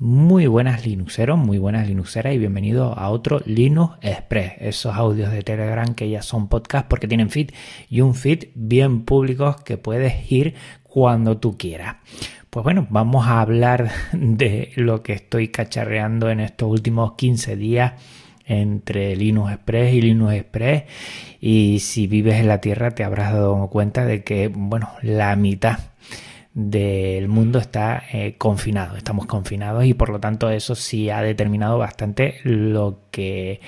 Muy buenas Linuxeros, muy buenas Linuxeras y bienvenidos a otro Linux Express. Esos audios de Telegram que ya son podcast porque tienen feed y un feed bien públicos que puedes ir cuando tú quieras. Pues bueno, vamos a hablar de lo que estoy cacharreando en estos últimos 15 días entre Linux Express y Linux Express y si vives en la Tierra te habrás dado cuenta de que, bueno, la mitad del mundo está eh, confinado, estamos confinados y por lo tanto eso sí ha determinado bastante lo que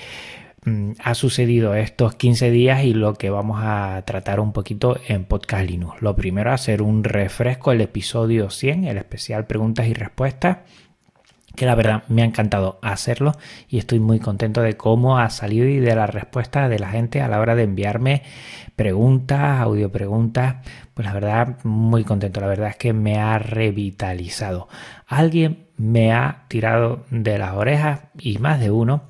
mm, ha sucedido estos 15 días y lo que vamos a tratar un poquito en Podcast Linux. Lo primero, hacer un refresco, el episodio 100, el especial preguntas y respuestas que la verdad me ha encantado hacerlo y estoy muy contento de cómo ha salido y de la respuesta de la gente a la hora de enviarme preguntas, audio preguntas, pues la verdad muy contento, la verdad es que me ha revitalizado. Alguien me ha tirado de las orejas y más de uno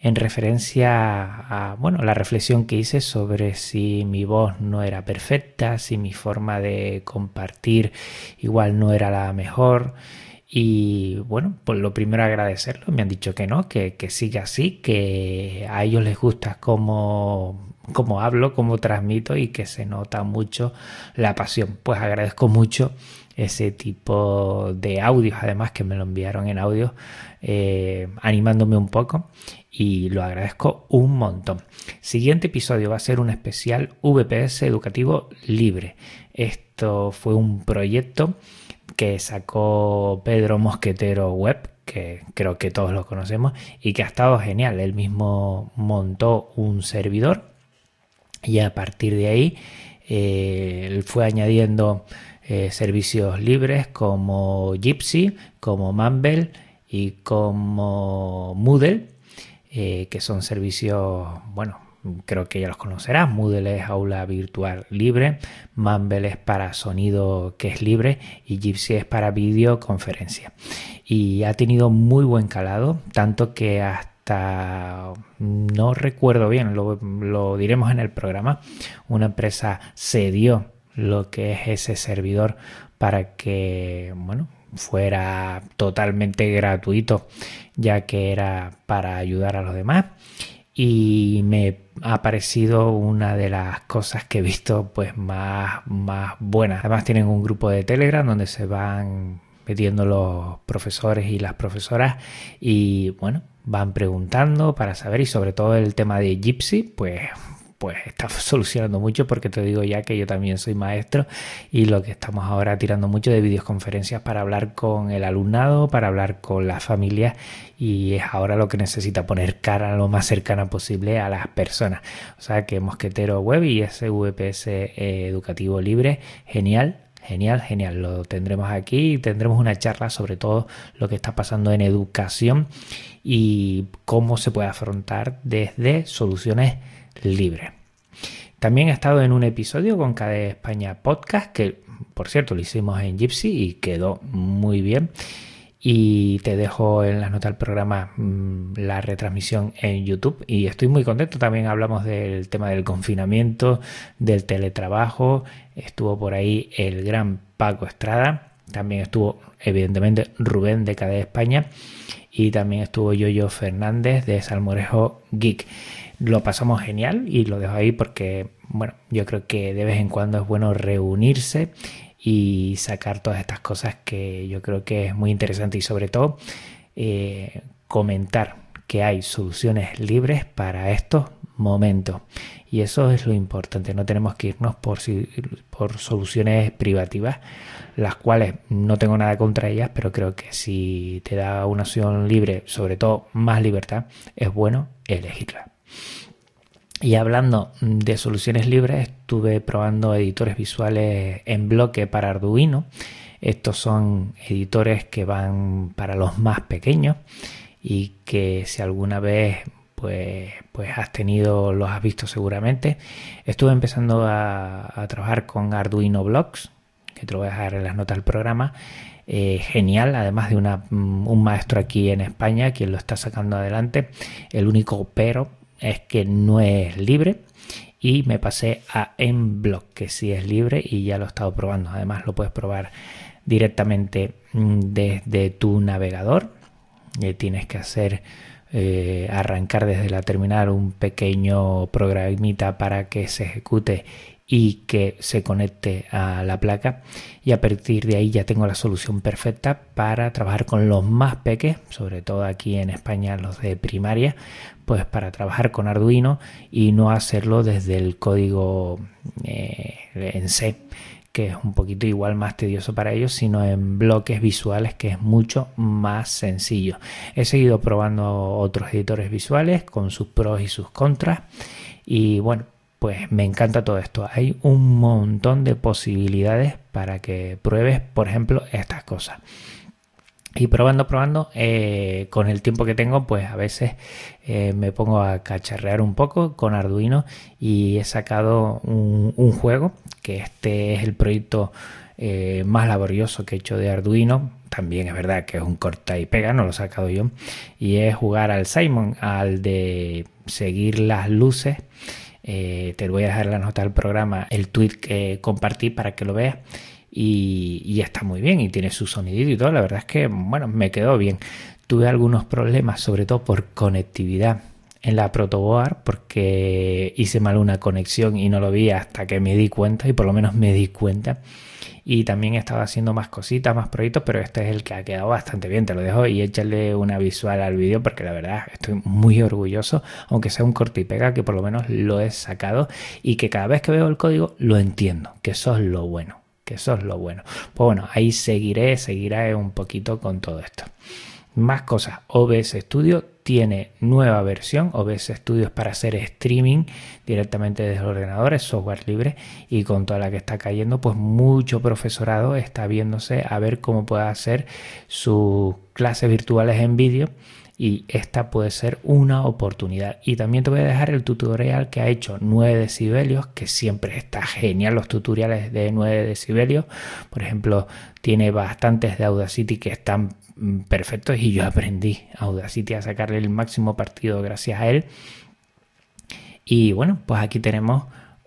en referencia a bueno, la reflexión que hice sobre si mi voz no era perfecta, si mi forma de compartir igual no era la mejor y bueno, pues lo primero agradecerlo. Me han dicho que no, que, que sigue así, que a ellos les gusta cómo, cómo hablo, cómo transmito y que se nota mucho la pasión. Pues agradezco mucho ese tipo de audios, además que me lo enviaron en audio, eh, animándome un poco y lo agradezco un montón. Siguiente episodio va a ser un especial VPS educativo libre. Esto fue un proyecto que sacó Pedro Mosquetero Web, que creo que todos lo conocemos, y que ha estado genial. Él mismo montó un servidor y a partir de ahí eh, él fue añadiendo eh, servicios libres como Gypsy, como Mumble y como Moodle, eh, que son servicios, bueno, creo que ya los conocerás. Moodle es aula virtual libre, Mumble es para sonido que es libre y Gypsy es para videoconferencia. Y ha tenido muy buen calado, tanto que hasta no recuerdo bien, lo, diremos en el programa, una empresa cedió lo que es ese servidor para que, bueno, fuera totalmente gratuito, ya que era para ayudar a los demás y me ha parecido una de las cosas que he visto pues más, más buenas. Además tienen un grupo de Telegram donde se van metiendo los profesores y las profesoras y bueno, van preguntando para saber y sobre todo el tema de Gypsy, pues pues está solucionando mucho porque te digo ya que yo también soy maestro y lo que estamos ahora tirando mucho de videoconferencias para hablar con el alumnado, para hablar con las familias y es ahora lo que necesita poner cara lo más cercana posible a las personas. O sea que Mosquetero Web y ese VPS eh, educativo libre, genial, Genial, genial. Lo tendremos aquí tendremos una charla sobre todo lo que está pasando en educación y cómo se puede afrontar desde soluciones libre. También he estado en un episodio con KDE España Podcast, que por cierto lo hicimos en Gypsy y quedó muy bien. Y te dejo en las notas del programa mm, la retransmisión en YouTube. Y estoy muy contento. También hablamos del tema del confinamiento, del teletrabajo. Estuvo por ahí el gran Paco Estrada. También estuvo, evidentemente, Rubén de KDE España. Y también estuvo Yoyo Fernández de Salmorejo Geek lo pasamos genial y lo dejo ahí porque, bueno, yo creo que de vez en cuando es bueno reunirse y sacar todas estas cosas que yo creo que es muy interesante y sobre todo eh, comentar que hay soluciones libres para estos momentos. Y eso es lo importante no tenemos que irnos por, por soluciones privativas las cuales no tengo nada contra ellas pero creo que si te da una opción libre sobre todo más libertad es bueno elegirla y hablando de soluciones libres, estuve probando editores visuales en bloque para Arduino. Estos son editores que van para los más pequeños y que si alguna vez pues, pues has tenido, los has visto seguramente. Estuve empezando a, trabajar con Arduino Blocks, que te lo voy a dejar en las notas del programa. Eh, genial, además de una, un maestro aquí en España quien lo está sacando adelante. El único pero es que no es libre y me pasé a Mblock que sí es libre y ya lo he estado probando. Además lo puedes probar directamente mm, desde tu navegador eh, tienes que hacer eh, arrancar desde la terminal un pequeño programita para que se ejecute y que se conecte a la placa y a partir de ahí ya tengo la solución perfecta para trabajar con los más peques, sobre todo aquí en España los de primaria, pues para trabajar con Arduino y no hacerlo desde el código eh, en C que es un poquito igual más tedioso para ellos, sino en bloques visuales que es mucho más sencillo. He seguido probando otros editores visuales con sus pros y sus contras y bueno, pues me encanta todo esto. Hay un montón de posibilidades para que pruebes, por ejemplo, estas cosas. Y probando, probando, eh, con el tiempo que tengo, pues a veces eh, me pongo a cacharrear un poco con Arduino y he sacado un, juego, que este es el proyecto eh, más laborioso que he hecho de Arduino. También es verdad que es un corta y pega, no lo he sacado yo. Y es jugar al Simon, al de seguir las luces. Te voy a dejar la nota del programa, el tweet que compartí para que lo veas y, está muy bien y tiene su sonidito y todo. La verdad es que, bueno, me quedó bien. Tuve algunos problemas, sobre todo por conectividad en la protoboard porque hice mal una conexión y no lo vi hasta que me di cuenta y por lo menos me di cuenta y también estaba haciendo más cositas, más proyectos, pero este es el que ha quedado bastante bien, te lo dejo y échale una visual al vídeo porque la verdad estoy muy orgulloso, aunque sea un corte y pega, que por lo menos lo he sacado y que cada vez que veo el código lo entiendo, que eso es lo bueno que eso es lo bueno. Pues bueno, ahí seguiré, seguiré un poquito con todo esto. Más cosas, OBS Studio tiene nueva versión, OBS Studio es para hacer streaming directamente desde el ordenador, es software libre y con toda la que está cayendo, pues mucho profesorado está viéndose a ver cómo puede hacer sus clases virtuales en vídeo y esta puede ser una oportunidad. Y también te voy a dejar el tutorial que ha hecho 9 decibelios, que siempre está genial los tutoriales de 9 decibelios. Por ejemplo, tiene bastantes de Audacity que están mm, perfectos y yo aprendí Audacity a el máximo partido gracias a él. Y bueno, pues aquí tenemos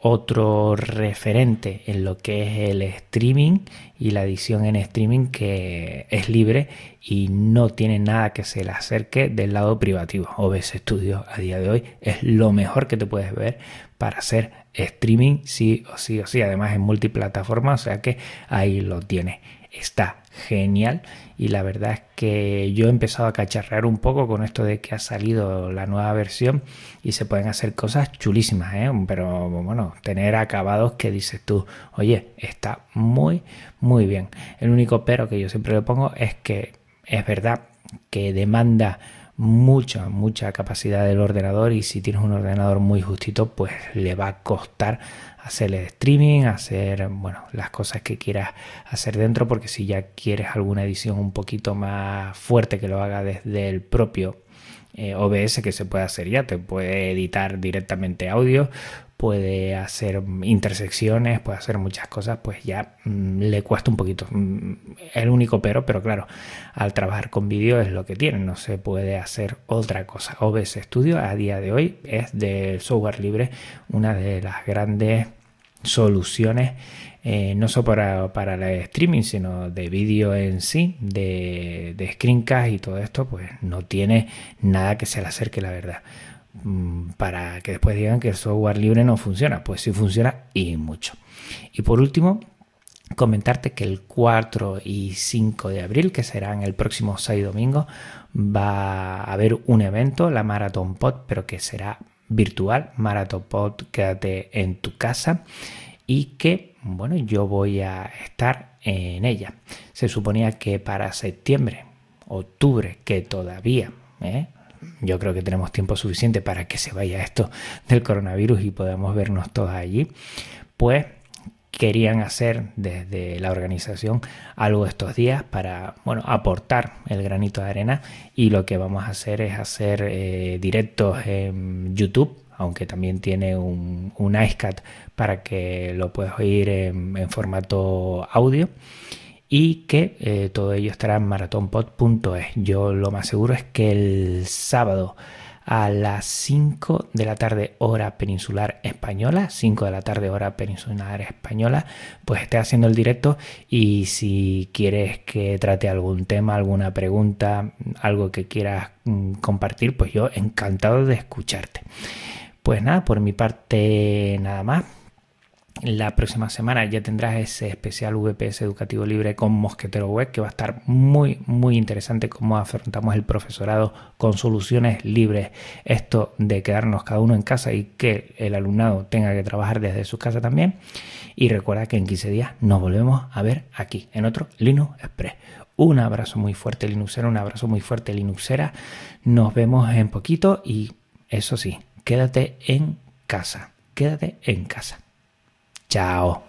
otro referente en lo que es el streaming y la edición en streaming que es libre y no tiene nada que se le acerque del lado privativo. OBS Studio a día de hoy es lo mejor que te puedes ver para hacer streaming sí o sí o sí. Además en multiplataforma, o sea que ahí lo tienes. Está genial y la verdad es que yo he empezado a cacharrear un poco con esto de que ha salido la nueva versión y se pueden hacer cosas chulísimas, ¿eh? pero bueno, tener acabados que dices tú, oye, está muy, muy bien. El único pero que yo siempre le pongo es que es verdad que demanda mucha, mucha capacidad del ordenador y si tienes un ordenador muy justito, pues le va a costar hacer el streaming, hacer, bueno, las cosas que quieras hacer dentro, porque si ya quieres alguna edición un poquito más fuerte que lo haga desde el propio eh, OBS que se puede hacer ya, te puede editar directamente audio, puede hacer intersecciones, puede hacer muchas cosas, pues ya mm, le cuesta un poquito. Mm, el único pero, pero claro, al trabajar con vídeo es lo que tiene, no se puede hacer otra cosa. OBS Studio a día de hoy es de software libre una de las grandes soluciones eh, no solo para, para el streaming, sino de vídeo en sí, de, de screencast y todo esto, pues no tiene nada que se le acerque, la verdad. Mm, para que después digan que el software libre no funciona. Pues sí funciona y mucho. Y por último, comentarte que el 4 y 5 de abril, que serán el próximo 6 domingo, va a haber un evento, la Marathon Pod, pero que será virtual. Marathon Pod, quédate en tu casa. Y que, bueno, yo voy a estar en ella. Se suponía que para septiembre, octubre, que todavía, ¿eh? Yo creo que tenemos tiempo suficiente para que se vaya esto del coronavirus y podamos vernos todos allí, pues querían hacer desde la organización algo estos días para bueno aportar el granito de arena y lo que vamos a hacer es hacer eh, directos en YouTube aunque también tiene un, un iCat para que lo puedas oír en formato audio y que eh, todo ello estará en maratonpod.es. Yo lo más seguro es que el sábado a las 5 de la tarde hora peninsular española, 5 de la tarde hora peninsular española, pues esté haciendo el directo y si quieres que trate algún tema, alguna pregunta, algo que quieras mm, compartir, pues yo encantado de escucharte. Pues nada, por mi parte nada más. La próxima semana ya tendrás ese especial VPS educativo libre con Mosquetero Web que va a estar muy muy interesante cómo afrontamos el profesorado con soluciones libres. Esto de quedarnos cada uno en casa y que el alumnado tenga que trabajar desde su casa también. Y recuerda que en 15 días nos volvemos a ver aquí en otro Linux Express. Un abrazo muy fuerte Linuxera, un abrazo muy fuerte Linuxera. Nos vemos en poquito y eso sí, quédate en casa. Quédate en casa. Ciao.